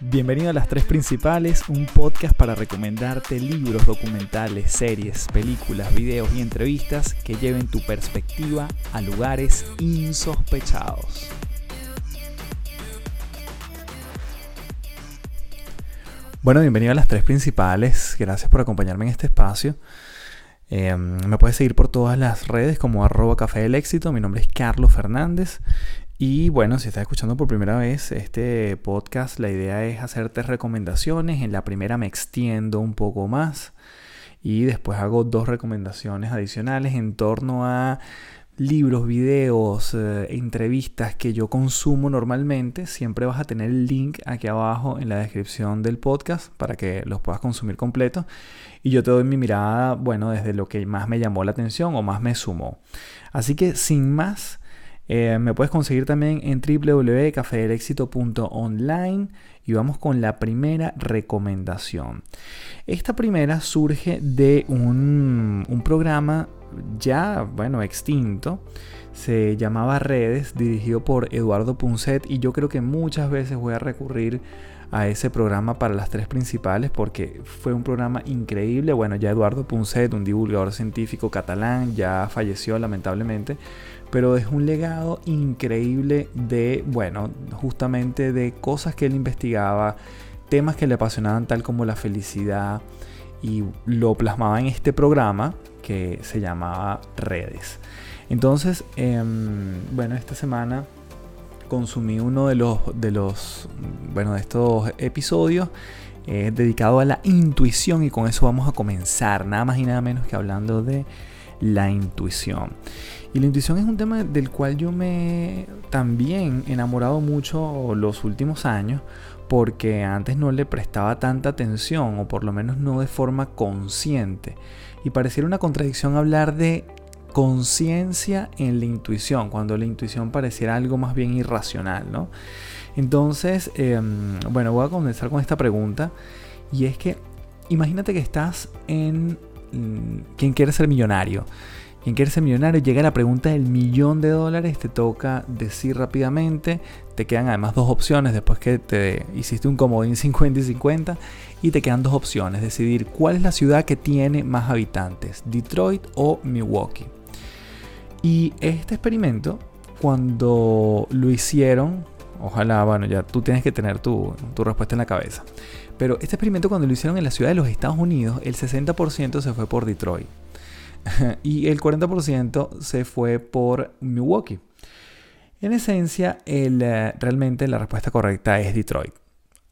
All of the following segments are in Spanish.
Bienvenido a Las Tres Principales, un podcast para recomendarte libros, documentales, series, películas, videos y entrevistas que lleven tu perspectiva a lugares insospechados. Bueno, bienvenido a Las Tres Principales, gracias por acompañarme en este espacio. Em, me puedes seguir por todas las redes como arroba café del éxito. Mi nombre es Carlos Fernández. Y bueno, si estás escuchando por primera vez este podcast, la idea es hacerte recomendaciones. En la primera me extiendo un poco más y después hago dos recomendaciones adicionales en torno a libros, videos, eh, entrevistas que yo consumo normalmente, siempre vas a tener el link aquí abajo en la descripción del podcast para que los puedas consumir completo. Y yo te doy mi mirada, bueno, desde lo que más me llamó la atención o más me sumó. Así que sin más, eh, me puedes conseguir también en www.cafederexito.online y vamos con la primera recomendación. Esta primera surge de un, un programa ya, bueno, extinto. Se llamaba Redes, dirigido por Eduardo Punset y yo creo que muchas veces voy a recurrir a ese programa para las tres principales porque fue un programa increíble. Bueno, ya Eduardo Punset, un divulgador científico catalán, ya falleció lamentablemente, pero es un legado increíble de, bueno, justamente de cosas que él investigaba, temas que le apasionaban tal como la felicidad y lo plasmaba en este programa que se llamaba Redes. Entonces, em, bueno, esta semana consumí uno de los, de los, bueno, de estos episodios eh, dedicado a la intuición y con eso vamos a comenzar, nada más y nada menos que hablando de la intuición. Y la intuición es un tema del cual yo me también enamorado mucho los últimos años porque antes no le prestaba tanta atención o por lo menos no de forma consciente. Y pareciera una contradicción hablar de conciencia en la intuición, cuando la intuición pareciera algo más bien irracional, ¿no? Entonces, em, bueno, voy a comenzar con esta pregunta y es que imagínate que estás en quien quiere ser millonario. Quien quiere ser millonario llega la pregunta del millón de dólares, te toca decir rápidamente, te quedan además dos opciones después que te hiciste un comodín 50 y 50 y te quedan dos opciones, decidir cuál es la ciudad que tiene más habitantes, Detroit o Milwaukee. Y este experimento, cuando lo hicieron, ojalá, bueno, ya tú tienes que tener tu, respuesta en la cabeza. Pero este experimento cuando lo hicieron en la ciudad de los Estados Unidos, el 60% se fue por Detroit. y el 40% se fue por Milwaukee. En esencia, eh, realmente la respuesta correcta es Detroit.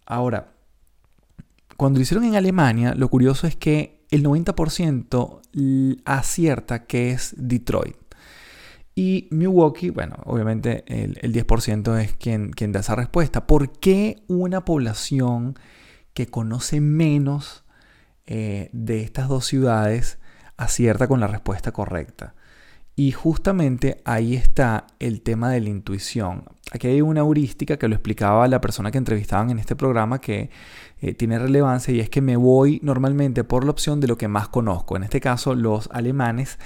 Ahora, cuando lo hicieron en Alemania, lo curioso es que el 90% acierta que es Detroit. Y Milwaukee, bueno, obviamente el, 10% es quien, quien da esa respuesta. ¿Por qué una población que conoce menos eh, de estas dos ciudades acierta con la respuesta correcta? Y justamente ahí está el tema de la intuición. Aquí hay una heurística que lo explicaba la persona que entrevistaban en este programa que eh, tiene relevancia y es que me voy normalmente por la opción de lo que más conozco. En este caso, los alemanes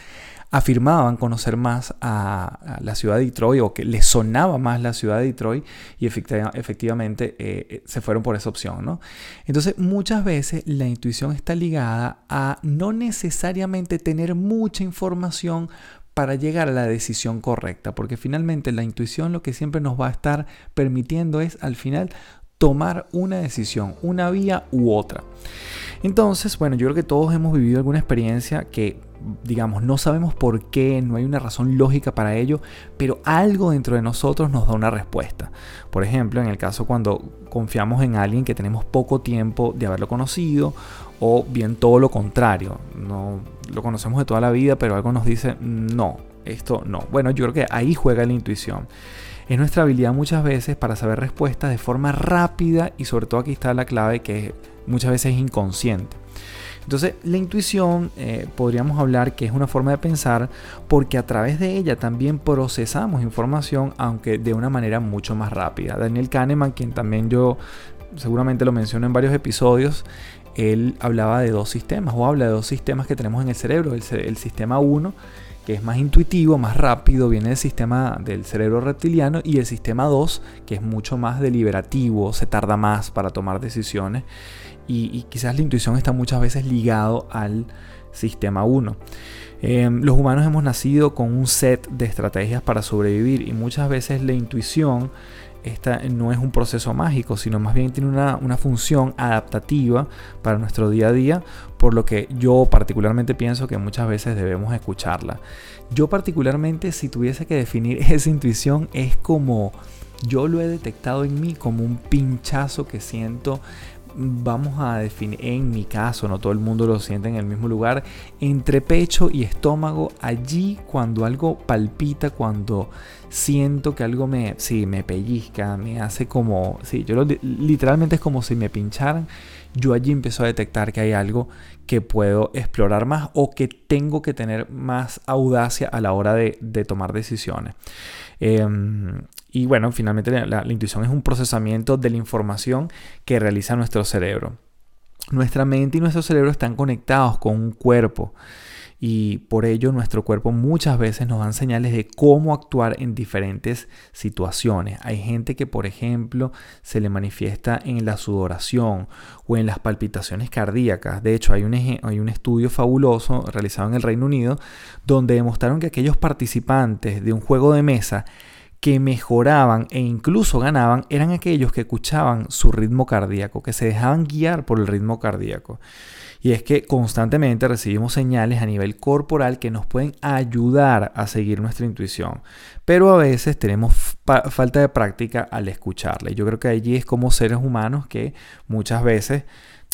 afirmaban conocer más a, la ciudad de Detroit o que les sonaba más la ciudad de Detroit y efectivamente eh, eh, se fueron por esa opción. ¿no? Entonces muchas veces la intuición está ligada a no necesariamente tener mucha información para llegar a la decisión correcta, porque finalmente la intuición lo que siempre nos va a estar permitiendo es al final tomar una decisión, una vía u otra. Entonces, bueno, yo creo que todos hemos vivido alguna experiencia que, digamos, no sabemos por qué, no hay una razón lógica para ello, pero algo dentro de nosotros nos da una respuesta. Por ejemplo, en el caso cuando confiamos en alguien que tenemos poco tiempo de haberlo conocido, o bien todo lo contrario, no lo conocemos de toda la vida, pero algo nos dice, no, esto no. Bueno, yo creo que ahí juega la intuición es nuestra habilidad muchas veces para saber respuestas de forma rápida y sobre todo aquí está la clave que muchas veces es inconsciente. Entonces la intuición eh, podríamos hablar que es una forma de pensar porque a través de ella también procesamos información aunque de una manera mucho más rápida. Daniel Kahneman, quien también yo seguramente lo menciono en varios episodios, él hablaba de dos sistemas o habla de dos sistemas que tenemos en el cerebro, el, el sistema 1 que es más intuitivo, más rápido, viene del sistema del cerebro reptiliano y el sistema 2, que es mucho más deliberativo, se tarda más para tomar decisiones y, quizás la intuición está muchas veces ligado al sistema 1. Em, los humanos hemos nacido con un set de estrategias para sobrevivir y muchas veces la intuición esta no es un proceso mágico, sino más bien tiene una, una, función adaptativa para nuestro día a día, por lo que yo particularmente pienso que muchas veces debemos escucharla. Yo particularmente si tuviese que definir esa intuición es como yo lo he detectado en mí como un pinchazo que siento vamos a definir, en mi caso, no todo el mundo lo siente en el mismo lugar, entre pecho y estómago, allí cuando algo palpita, cuando siento que algo me, sí, me pellizca, me hace como, sí, yo literalmente es como si me pincharan, yo allí empiezo a detectar que hay algo que puedo explorar más o que tengo que tener más audacia a la hora de, tomar decisiones. Em, y bueno, finalmente la, intuición es un procesamiento de la información que realiza nuestro cerebro. Nuestra mente y nuestro cerebro están conectados con un cuerpo y por ello nuestro cuerpo muchas veces nos dan señales de cómo actuar en diferentes situaciones. Hay gente que por ejemplo se le manifiesta en la sudoración o en las palpitaciones cardíacas. De hecho hay un, hay un estudio fabuloso realizado en el Reino Unido donde demostraron que aquellos participantes de un juego de mesa que mejoraban e incluso ganaban eran aquellos que escuchaban su ritmo cardíaco, que se dejaban guiar por el ritmo cardíaco. Y es que constantemente recibimos señales a nivel corporal que nos pueden ayudar a seguir nuestra intuición, pero a veces tenemos falta de práctica al escucharla. Y yo creo que allí es como seres humanos que muchas veces,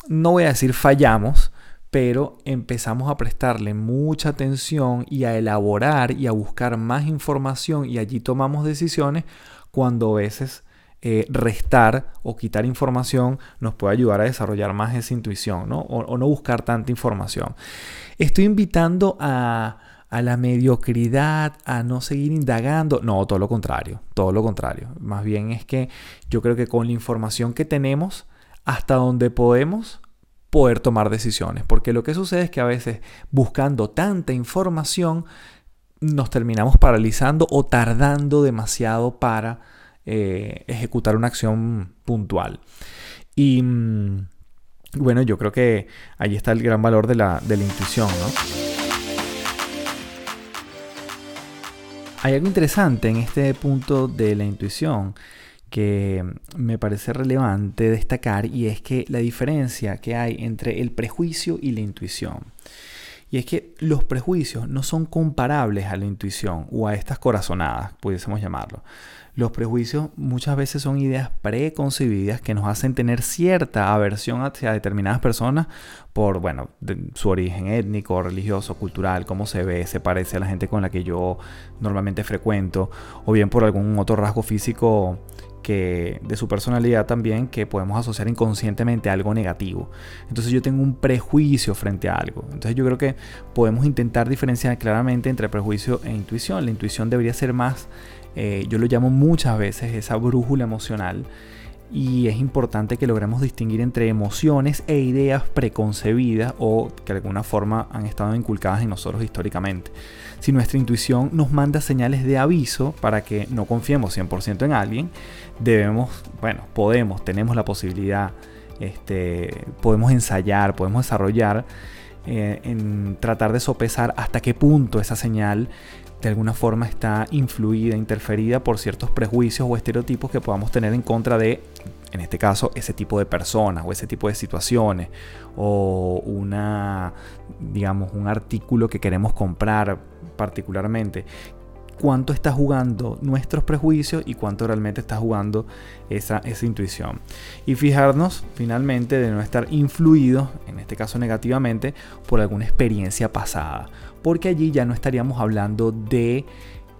no voy a decir fallamos, pero empezamos a prestarle mucha atención y a elaborar y a buscar más información y allí tomamos decisiones cuando a veces eh, restar o quitar información nos puede ayudar a desarrollar más esa intuición ¿no? O, no buscar tanta información. Estoy invitando a, a la mediocridad, a no seguir indagando. No, todo lo contrario, todo lo contrario. Más bien es que yo creo que con la información que tenemos, hasta donde podemos, poder tomar decisiones. Porque lo que sucede es que a veces buscando tanta información nos terminamos paralizando o tardando demasiado para eh, ejecutar una acción puntual. Y mm, bueno, yo creo que ahí está el gran valor de la, de la intuición. Hay algo interesante en este punto de la intuición que me parece relevante destacar y es que la diferencia que hay entre el prejuicio y la intuición. Y es que los prejuicios no son comparables a la intuición o a estas corazonadas, pudiésemos llamarlo. Los prejuicios muchas veces son ideas preconcebidas que nos hacen tener cierta aversión hacia determinadas personas por, bueno, su origen étnico, religioso, cultural, cómo se ve, se parece a la gente con la que yo normalmente frecuento, o bien por algún otro rasgo físico que de su personalidad también que podemos asociar inconscientemente a algo negativo. Entonces yo tengo un prejuicio frente a algo. Entonces yo creo que podemos intentar diferenciar claramente entre prejuicio e intuición. La intuición debería ser más, eh, yo lo llamo muchas veces esa brújula emocional y es importante que logremos distinguir entre emociones e ideas preconcebidas o que de alguna forma han estado inculcadas en nosotros históricamente. Si nuestra intuición nos manda señales de aviso para que no confiemos 100% en alguien, debemos, bueno, podemos, tenemos la posibilidad, este, podemos ensayar, podemos desarrollar eh, en tratar de sopesar hasta qué punto esa señal de alguna forma está influida, interferida por ciertos prejuicios o estereotipos que podamos tener en contra de, en este caso, ese tipo de personas o ese tipo de situaciones o una, digamos, un artículo que queremos comprar particularmente cuánto está jugando nuestros prejuicios y cuánto realmente está jugando esa, intuición. Y fijarnos finalmente de no estar influidos, en este caso negativamente, por alguna experiencia pasada. Porque allí ya no estaríamos hablando de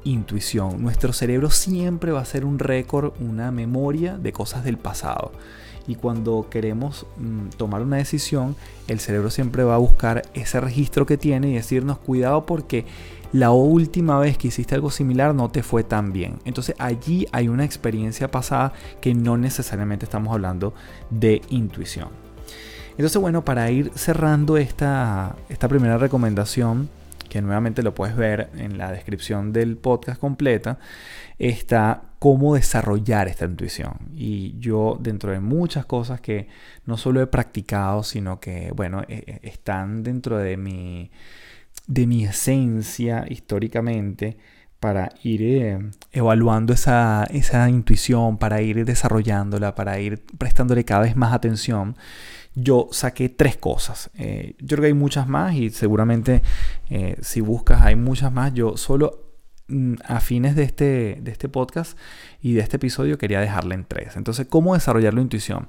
intuición. Nuestro cerebro siempre va a ser un récord, una memoria de cosas del pasado. Y cuando queremos mm, tomar una decisión, el cerebro siempre va a buscar ese registro que tiene y decirnos cuidado porque la última vez que hiciste algo similar no te fue tan bien. Entonces allí hay una experiencia pasada que no necesariamente estamos hablando de intuición. Entonces bueno, para ir cerrando esta, esta primera recomendación, que nuevamente lo puedes ver en la descripción del podcast completa, está cómo desarrollar esta intuición. Y yo dentro de muchas cosas que no solo he practicado, sino que, bueno, e, e, están dentro de mi, de mi esencia históricamente, para ir eh, evaluando esa, esa, intuición, para ir desarrollándola, para ir prestándole cada vez más atención, yo saqué tres cosas. Eh, yo creo que hay muchas más y seguramente eh, si buscas hay muchas más. Yo solo mm, a fines de este, de este podcast y de este episodio quería dejarle en tres. Entonces, ¿cómo desarrollar la intuición?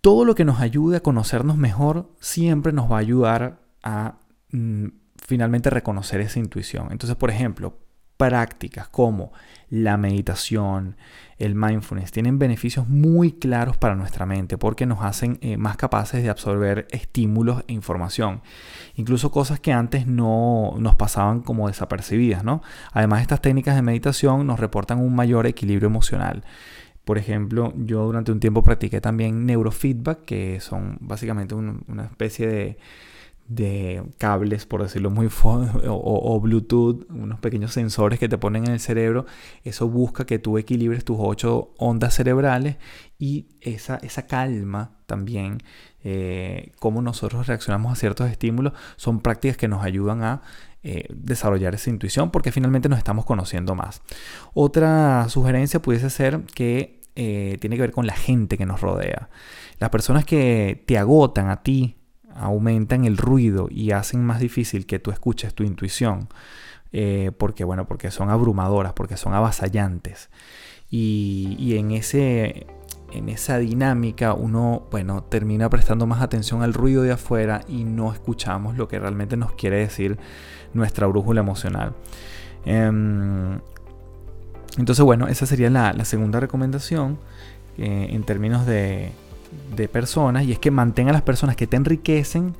Todo lo que nos ayude a conocernos mejor siempre nos va a ayudar a... Mm, finalmente reconocer esa intuición. Entonces, por ejemplo, prácticas como la meditación, el mindfulness, tienen beneficios muy claros para nuestra mente porque nos hacen eh, más capaces de absorber estímulos e información. Incluso cosas que antes no nos pasaban como desapercibidas, ¿no? Además, estas técnicas de meditación nos reportan un mayor equilibrio emocional. Por ejemplo, yo durante un tiempo practiqué también neurofeedback, que son básicamente una especie de de cables, por decirlo muy o, o, Bluetooth, unos pequeños sensores que te ponen en el cerebro. Eso busca que tú equilibres tus ocho ondas cerebrales y esa, esa calma también, eh, cómo nosotros reaccionamos a ciertos estímulos, son prácticas que nos ayudan a eh, desarrollar esa intuición porque finalmente nos estamos conociendo más. Otra sugerencia pudiese ser que eh, tiene que ver con la gente que nos rodea. Las personas que te agotan a ti aumentan el ruido y hacen más difícil que tú escuches tu intuición. Eh, porque, bueno, porque son abrumadoras, porque son avasallantes. Y, en, ese, en esa dinámica uno, bueno, termina prestando más atención al ruido de afuera y no escuchamos lo que realmente nos quiere decir nuestra brújula emocional. Em, entonces, bueno, esa sería la, segunda recomendación eh, en términos de, de personas y es que mantenga a las personas que te enriquecen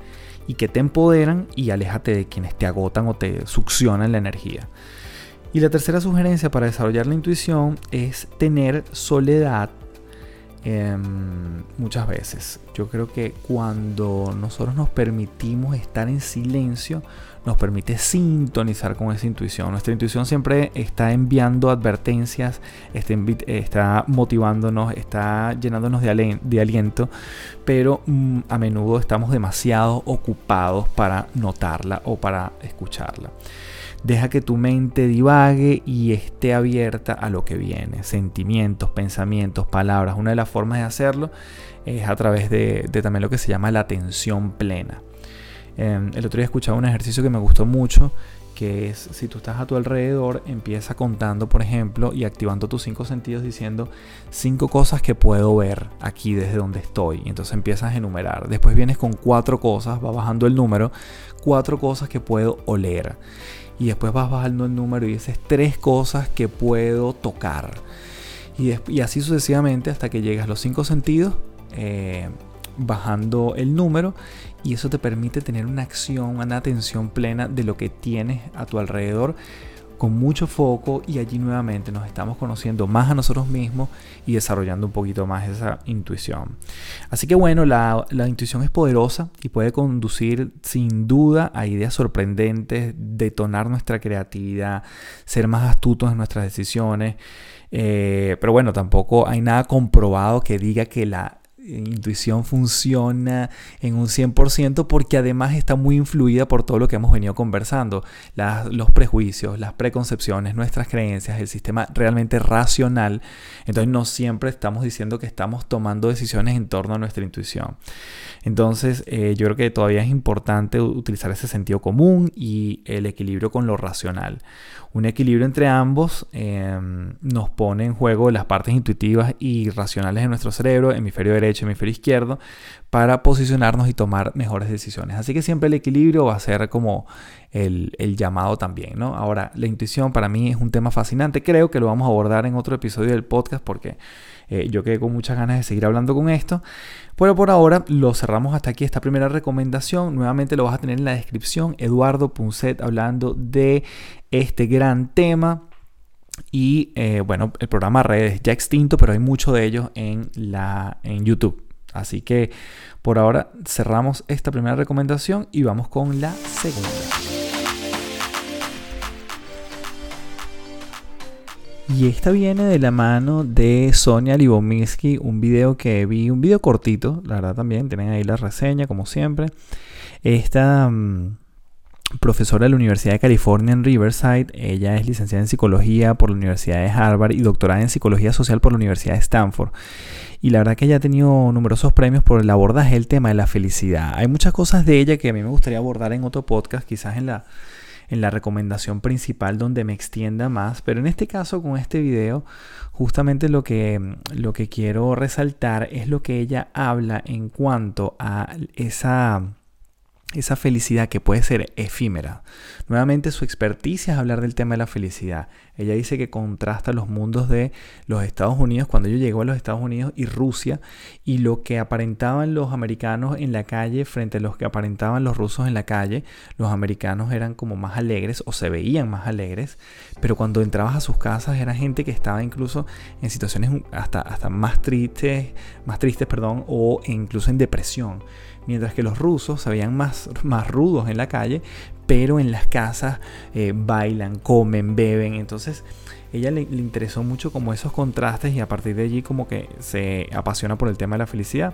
y que te empoderan y aléjate de quienes te agotan o te succionan la energía. Y la tercera sugerencia para desarrollar la intuición es tener soledad Em, muchas veces. Yo creo que cuando nosotros nos permitimos estar en silencio, nos permite sintonizar con esa intuición. Nuestra intuición siempre está enviando advertencias, está, está motivándonos, está llenándonos de, aliento, pero mm, a menudo estamos demasiado ocupados para notarla o para escucharla. Deja que tu mente divague y esté abierta a lo que viene. Sentimientos, pensamientos, palabras. Una de las formas de hacerlo es a través de, también lo que se llama la atención plena. Em, el otro día escuchaba un ejercicio que me gustó mucho, que es si tú estás a tu alrededor, empieza contando, por ejemplo, y activando tus cinco sentidos diciendo cinco cosas que puedo ver aquí desde donde estoy. Y entonces empiezas a enumerar. Después vienes con cuatro cosas, va bajando el número, cuatro cosas que puedo oler y después vas bajando el número y dices tres cosas que puedo tocar. Y, así sucesivamente hasta que llegas a los cinco sentidos, eh, bajando el número y eso te permite tener una acción, una atención plena de lo que tienes a tu alrededor con mucho foco y allí nuevamente nos estamos conociendo más a nosotros mismos y desarrollando un poquito más esa intuición. Así que bueno, la, intuición es poderosa y puede conducir sin duda a ideas sorprendentes, detonar nuestra creatividad, ser más astutos en nuestras decisiones. Eh, pero bueno, tampoco hay nada comprobado que diga que la intuición funciona en un 100% porque además está muy influida por todo lo que hemos venido conversando, los prejuicios, las preconcepciones, nuestras creencias, el sistema realmente racional. Entonces no siempre estamos diciendo que estamos tomando decisiones en torno a nuestra intuición. Entonces eh, yo creo que todavía es importante utilizar ese sentido común y el equilibrio con lo racional. Un equilibrio entre ambos em, nos pone en juego las partes intuitivas y racionales de nuestro cerebro, hemisferio derecho, hemisferio izquierdo, para posicionarnos y tomar mejores decisiones. Así que siempre el equilibrio va a ser como el, llamado también, ¿no? Ahora, la intuición para mí es un tema fascinante. Creo que lo vamos a abordar en otro episodio del podcast porque eh, yo quedé con muchas ganas de seguir hablando con esto. Pero por ahora lo cerramos hasta aquí esta primera recomendación. Nuevamente lo vas a tener en la descripción. Eduardo Punset hablando de este gran tema. Y eh, bueno, el programa Redes ya extinto, pero hay mucho de ellos en, la, en YouTube. Así que por ahora cerramos esta primera recomendación y vamos con la segunda. Y esta viene de la mano de Sonia Libomirsky, un video que vi, un video cortito, la verdad también, tienen ahí la reseña como siempre. Esta... Mm, profesora de la Universidad de California en Riverside, ella es licenciada en psicología por la Universidad de Harvard y doctorada en psicología social por la Universidad de Stanford. Y la verdad que ella ha tenido numerosos premios por el abordaje del tema de la felicidad. Hay muchas cosas de ella que a mí me gustaría abordar en otro podcast, quizás en la en la recomendación principal donde me extienda más, pero en este caso con este video justamente lo que, lo que quiero resaltar es lo que ella habla en cuanto a esa esa felicidad que puede ser efímera. Nuevamente su experticia es hablar del tema de la felicidad. Ella dice que contrasta los mundos de los Estados Unidos cuando yo llegó a los Estados Unidos y Rusia y lo que aparentaban los americanos en la calle frente a los que aparentaban los rusos en la calle. Los americanos eran como más alegres o se veían más alegres, pero cuando entrabas a sus casas era gente que estaba incluso en situaciones hasta, hasta más tristes, más tristes, perdón, o incluso en depresión mientras que los rusos se veían más, más rudos en la calle, pero en las casas eh, bailan, comen, beben. Entonces, ella le, interesó mucho como esos contrastes y a partir de allí como que se apasiona por el tema de la felicidad.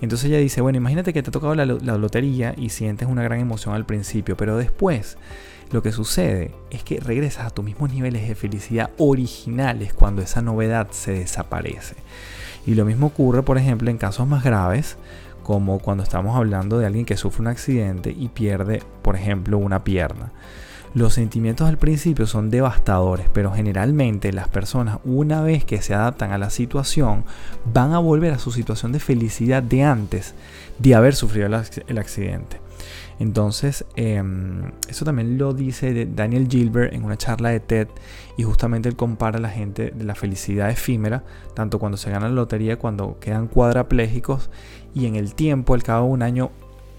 Entonces ella dice, bueno, imagínate que te ha tocado la, la lotería y sientes una gran emoción al principio, pero después lo que sucede es que regresas a tus mismos niveles de felicidad originales cuando esa novedad se desaparece. Y lo mismo ocurre, por ejemplo, en casos más graves, como cuando estamos hablando de alguien que sufre un accidente y pierde, por ejemplo, una pierna. Los sentimientos al principio son devastadores, pero generalmente las personas una vez que se adaptan a la situación van a volver a su situación de felicidad de antes de haber sufrido el accidente. Entonces, em, eso también lo dice Daniel Gilbert en una charla de TED y justamente él compara a la gente de la felicidad efímera, tanto cuando se gana la lotería, cuando quedan cuadraplégicos y en el tiempo, al cabo de un año,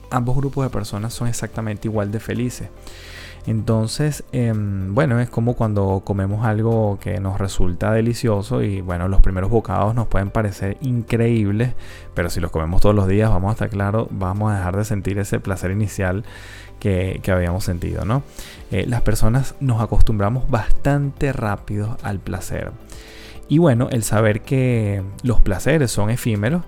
ambos grupos de personas son exactamente igual de felices. Entonces, em, bueno, es como cuando comemos algo que nos resulta delicioso y bueno, los primeros bocados nos pueden parecer increíbles, pero si los comemos todos los días, vamos a estar claro, vamos a dejar de sentir ese placer inicial que, habíamos sentido, ¿no? Eh, las personas nos acostumbramos bastante rápido al placer. Y bueno, el saber que los placeres son efímeros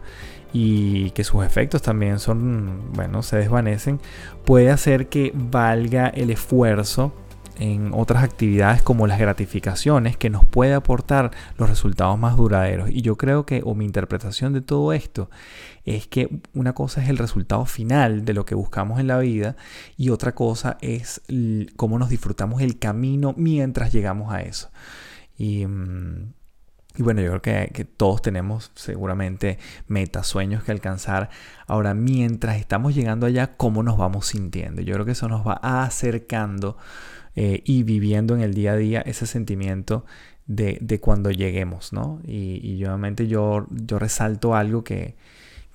y que sus efectos también son, bueno, se desvanecen, puede hacer que valga el esfuerzo en otras actividades como las gratificaciones que nos puede aportar los resultados más duraderos. Y yo creo que, o mi interpretación de todo esto, es que una cosa es el resultado final de lo que buscamos en la vida y otra cosa es cómo nos disfrutamos el camino mientras llegamos a eso. Y mm, y bueno, yo creo que, todos tenemos seguramente metas, sueños que alcanzar. Ahora, mientras estamos llegando allá, ¿cómo nos vamos sintiendo? Yo creo que eso nos va acercando eh, y viviendo en el día a día ese sentimiento de, cuando lleguemos, ¿no? Y, y obviamente yo, yo resalto algo que,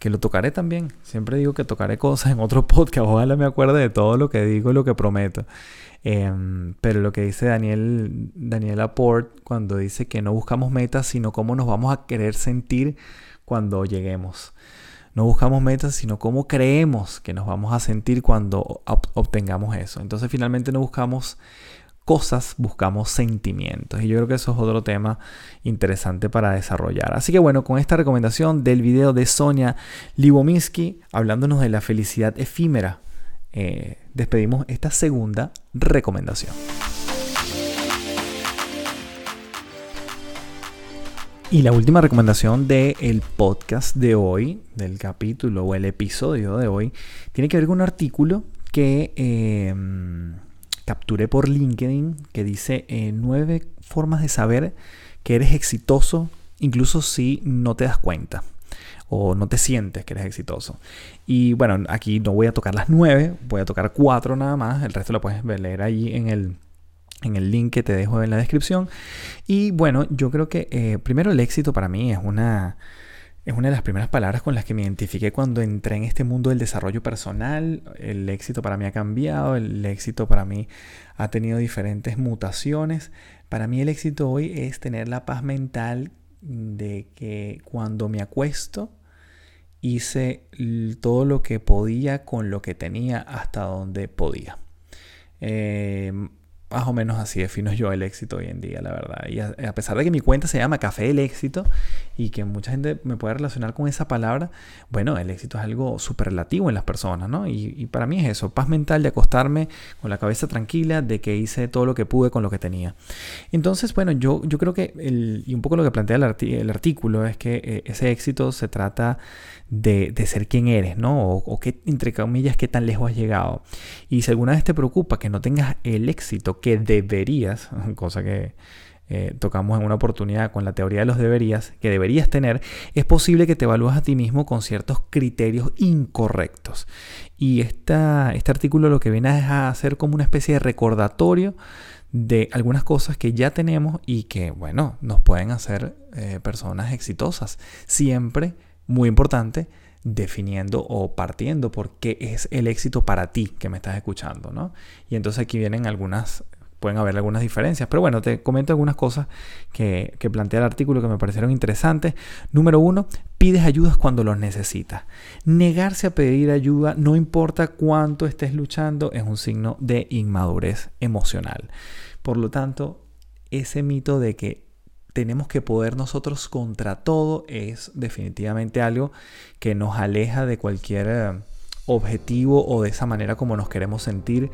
que lo tocaré también. Siempre digo que tocaré cosas en otro podcast. Ojalá me acuerde de todo lo que digo y lo que prometo. Em, pero lo que dice Daniel, Daniel Laporte cuando dice que no buscamos metas, sino cómo nos vamos a querer sentir cuando lleguemos. No buscamos metas, sino cómo creemos que nos vamos a sentir cuando obtengamos eso. Entonces finalmente no buscamos cosas, buscamos sentimientos. Y yo creo que eso es otro tema interesante para desarrollar. Así que bueno, con esta recomendación del video de Sonia Libominsky, hablándonos de la felicidad efímera eh, despedimos esta segunda recomendación. Y la última recomendación del podcast de hoy, del capítulo o el episodio de hoy, tiene que ver con un artículo que em, capturé por LinkedIn que dice eh, nueve formas de saber que eres exitoso incluso si no te das cuenta o no te sientes que eres exitoso. Y bueno, aquí no voy a tocar las nueve, voy a tocar cuatro nada más, el resto lo puedes leer ahí en el, en el link que te dejo en la descripción. Y bueno, yo creo que eh, primero el éxito para mí es una, es una de las primeras palabras con las que me identifiqué cuando entré en este mundo del desarrollo personal. El éxito para mí ha cambiado, el éxito para mí ha tenido diferentes mutaciones. Para mí el éxito hoy es tener la paz mental de que cuando me acuesto hice todo lo que podía con lo que tenía hasta donde podía. Em, más o menos así defino yo el éxito hoy en día, la verdad. Y a, pesar de que mi cuenta se llama Café del Éxito y que mucha gente me puede relacionar con esa palabra, bueno, el éxito es algo súper relativo en las personas, ¿no? Y, para mí es eso, paz mental de acostarme con la cabeza tranquila de que hice todo lo que pude con lo que tenía. Entonces, bueno, yo, yo creo que, el, y un poco lo que plantea el, artículo es que eh, ese éxito se trata de, ser quien eres, ¿no? O, o que, entre comillas, qué tan lejos has llegado. Y si alguna vez te preocupa que no tengas el éxito que deberías, cosa que eh, tocamos en una oportunidad con la teoría de los deberías, que deberías tener, es posible que te evalúes a ti mismo con ciertos criterios incorrectos. Y esta, este artículo lo que viene a hacer como una especie de recordatorio de algunas cosas que ya tenemos y que, bueno, nos pueden hacer eh, personas exitosas. Siempre muy importante, definiendo o partiendo por qué es el éxito para ti que me estás escuchando, ¿no? Y entonces aquí vienen algunas, pueden haber algunas diferencias, pero bueno, te comento algunas cosas que, que plantea el artículo que me parecieron interesantes. Número uno, pides ayudas cuando los necesitas. Negarse a pedir ayuda, no importa cuánto estés luchando, es un signo de inmadurez emocional. Por lo tanto, ese mito de que tenemos que poder nosotros contra todo es definitivamente algo que nos aleja de cualquier eh, objetivo o de esa manera como nos queremos sentir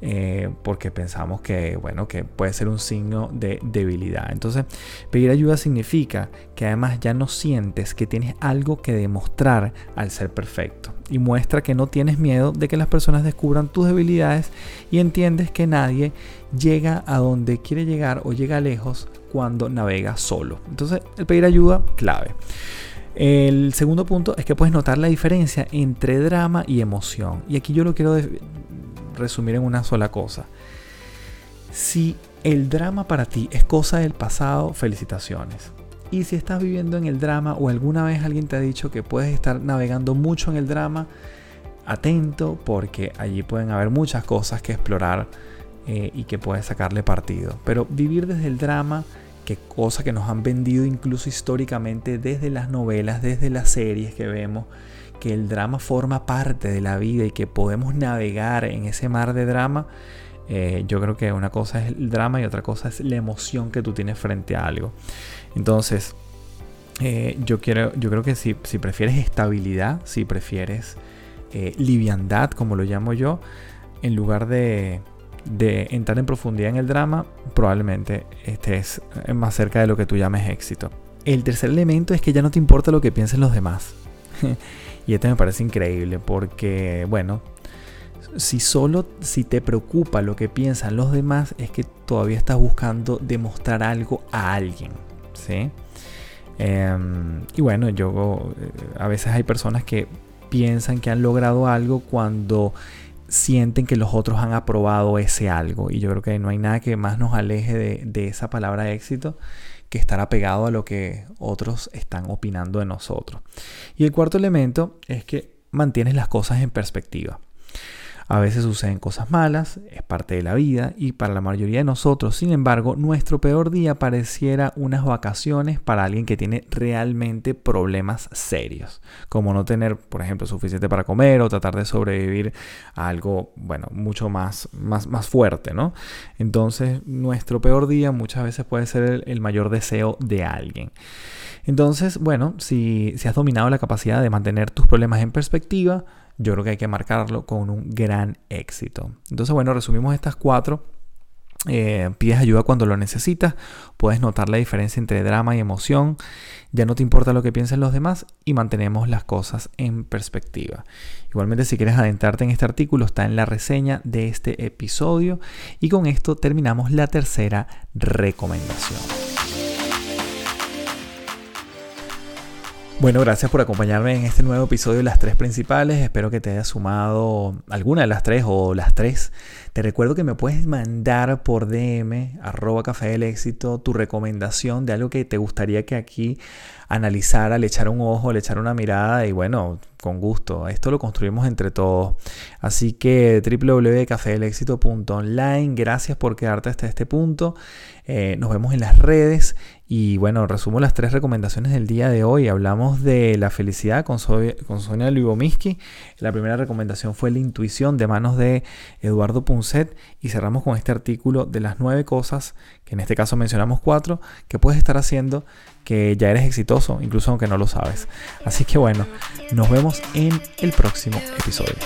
eh, porque pensamos que, bueno, que puede ser un signo de debilidad. Entonces, pedir ayuda significa que además ya no sientes que tienes algo que demostrar al ser perfecto. Y muestra que no tienes miedo de que las personas descubran tus debilidades y entiendes que nadie llega a donde quiere llegar o llega lejos cuando navega solo. Entonces, el pedir ayuda, clave. El segundo punto es que puedes notar la diferencia entre drama y emoción. Y aquí yo lo quiero resumir en una sola cosa. Si el drama para ti es cosa del pasado, felicitaciones. Y si estás viviendo en el drama o alguna vez alguien te ha dicho que puedes estar navegando mucho en el drama, atento porque allí pueden haber muchas cosas que explorar eh, y que puedes sacarle partido. Pero vivir desde el drama, que cosa que nos han vendido incluso históricamente desde las novelas, desde las series que vemos, que el drama forma parte de la vida y que podemos navegar en ese mar de drama, eh, yo creo que una cosa es el drama y otra cosa es la emoción que tú tienes frente a algo. Entonces, eh, yo, quiero, yo creo que si, prefieres estabilidad, si prefieres liviandad, como lo llamo yo, en lugar de, de entrar en profundidad en el drama, probablemente estés más cerca de lo que tú llames éxito. El tercer elemento es que ya no te importa lo que piensen los demás. Y este me parece increíble porque, bueno, si solo si te preocupa lo que piensan los demás es que todavía estás buscando demostrar algo a alguien, ¿sí? Em, y bueno, yo eh, a veces hay personas que piensan que han logrado algo cuando sienten que los otros han aprobado ese algo. Y yo creo que no hay nada que más nos aleje de, de esa palabra éxito que estar apegado a lo que otros están opinando de nosotros. Y el cuarto elemento es que mantienes las cosas en perspectiva. A veces suceden cosas malas, es parte de la vida y para la mayoría de nosotros, sin embargo, nuestro peor día pareciera unas vacaciones para alguien que tiene realmente problemas serios, como no tener, por ejemplo, suficiente para comer o tratar de sobrevivir a algo, bueno, mucho más, más, más fuerte, ¿no? Entonces, nuestro peor día muchas veces puede ser el, mayor deseo de alguien. Entonces, bueno, si, si has dominado la capacidad de mantener tus problemas en perspectiva, yo creo que hay que marcarlo con un gran éxito. Entonces, bueno, resumimos estas cuatro. Eh, pides ayuda cuando lo necesitas, puedes notar la diferencia entre drama y emoción, ya no te importa lo que piensen los demás y mantenemos las cosas en perspectiva. Igualmente si quieres adentrarte en este artículo está en la reseña de este episodio y con esto terminamos la tercera recomendación. Bueno, gracias por acompañarme en este nuevo episodio de las tres principales. Espero que te haya sumado alguna de las tres o las tres. Te recuerdo que me puedes mandar por DM, arroba café del éxito, tu recomendación de algo que te gustaría que aquí analizara, le echara un ojo, le echara una mirada y bueno, con gusto. Esto lo construimos entre todos. Así que www.cafedelexito.online. Gracias por quedarte hasta este punto. Eh, nos vemos en las redes Y bueno, resumo las tres recomendaciones del día de hoy. Hablamos de la felicidad con, con Sonia Lubomirsky. La primera recomendación fue la intuición de manos de Eduardo Punset. Y cerramos con este artículo de las nueve cosas, que en este caso mencionamos cuatro, que puedes estar haciendo que ya eres exitoso, incluso aunque no lo sabes. Así que bueno, nos vemos en el próximo episodio.